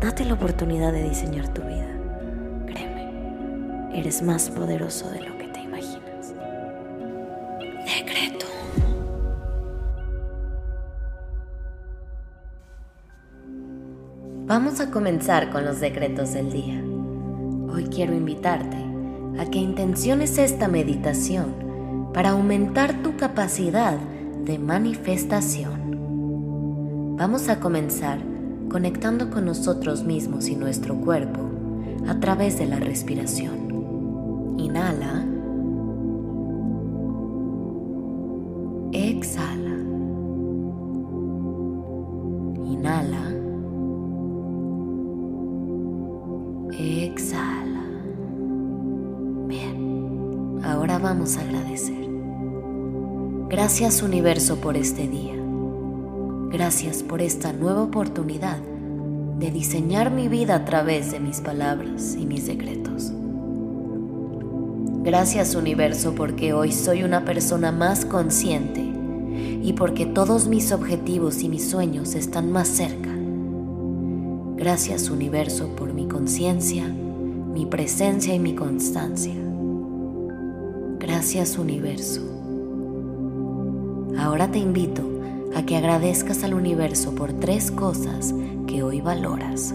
Date la oportunidad de diseñar tu vida. Créeme, eres más poderoso de lo que te imaginas. Decreto. Vamos a comenzar con los decretos del día. Hoy quiero invitarte a que intenciones esta meditación para aumentar tu capacidad de manifestación. Vamos a comenzar conectando con nosotros mismos y nuestro cuerpo a través de la respiración. Inhala. Exhala. Inhala. Exhala. Bien, ahora vamos a agradecer. Gracias universo por este día. Gracias por esta nueva oportunidad de diseñar mi vida a través de mis palabras y mis decretos. Gracias universo porque hoy soy una persona más consciente y porque todos mis objetivos y mis sueños están más cerca. Gracias universo por mi conciencia, mi presencia y mi constancia. Gracias universo. Ahora te invito a que agradezcas al universo por tres cosas que hoy valoras.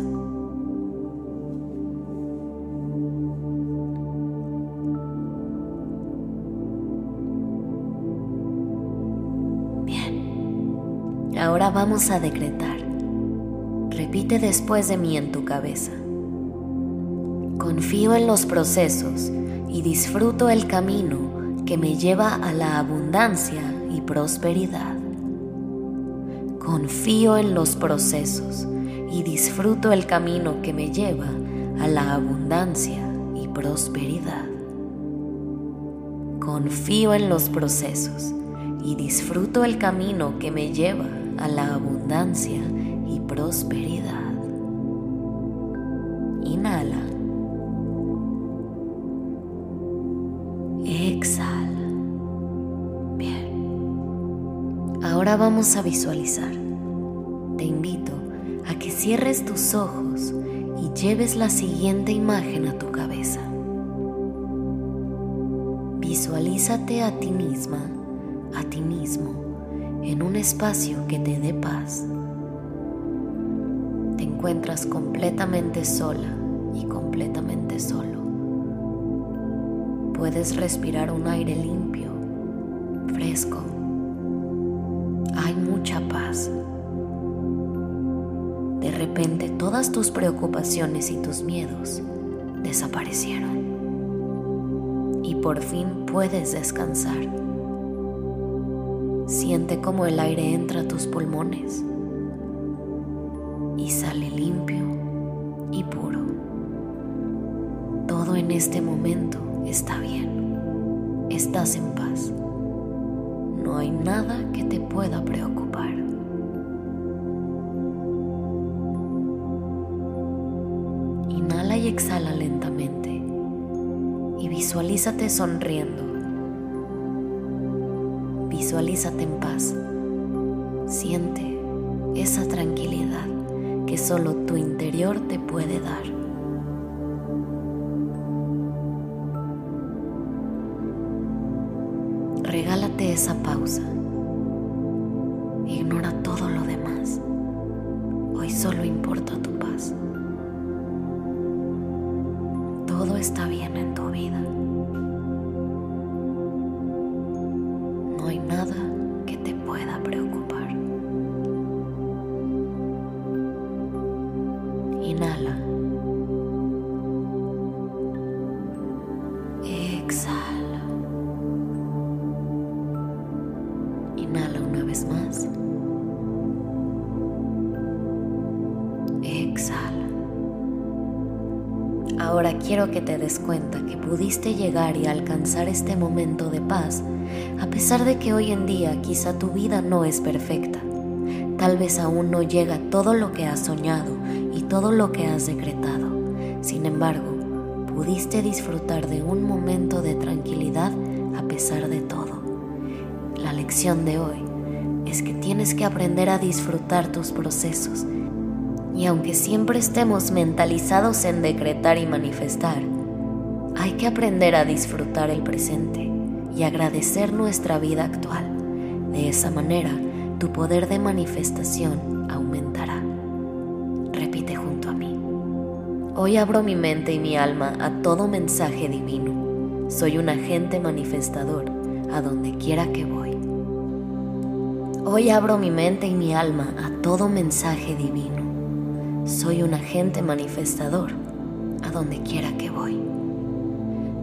Bien, ahora vamos a decretar. Repite después de mí en tu cabeza. Confío en los procesos y disfruto el camino que me lleva a la abundancia y prosperidad. Confío en los procesos y disfruto el camino que me lleva a la abundancia y prosperidad. Confío en los procesos y disfruto el camino que me lleva a la abundancia y prosperidad. Inhala. Exhala. Vamos a visualizar. Te invito a que cierres tus ojos y lleves la siguiente imagen a tu cabeza. Visualízate a ti misma, a ti mismo, en un espacio que te dé paz. Te encuentras completamente sola y completamente solo. Puedes respirar un aire limpio, fresco hay mucha paz. De repente todas tus preocupaciones y tus miedos desaparecieron. Y por fin puedes descansar. Siente como el aire entra a tus pulmones y sale limpio y puro. Todo en este momento está bien. Estás en paz no hay nada que te pueda preocupar. Inhala y exhala lentamente y visualízate sonriendo. Visualízate en paz. Siente esa tranquilidad que solo tu interior te puede dar. Regálate esa pausa. Ignora todo lo demás. Hoy solo importa tu paz. Todo está bien en tu vida. No hay nada que te pueda preocupar. Inhala. Más. Exhala. Ahora quiero que te des cuenta que pudiste llegar y alcanzar este momento de paz a pesar de que hoy en día quizá tu vida no es perfecta. Tal vez aún no llega todo lo que has soñado y todo lo que has decretado. Sin embargo, pudiste disfrutar de un momento de tranquilidad a pesar de todo. La lección de hoy es que tienes que aprender a disfrutar tus procesos. Y aunque siempre estemos mentalizados en decretar y manifestar, hay que aprender a disfrutar el presente y agradecer nuestra vida actual. De esa manera, tu poder de manifestación aumentará. Repite junto a mí. Hoy abro mi mente y mi alma a todo mensaje divino. Soy un agente manifestador a donde quiera que voy. Hoy abro mi mente y mi alma a todo mensaje divino. Soy un agente manifestador a donde quiera que voy.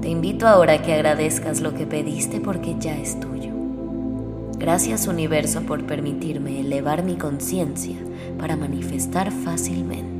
Te invito ahora a que agradezcas lo que pediste porque ya es tuyo. Gracias universo por permitirme elevar mi conciencia para manifestar fácilmente.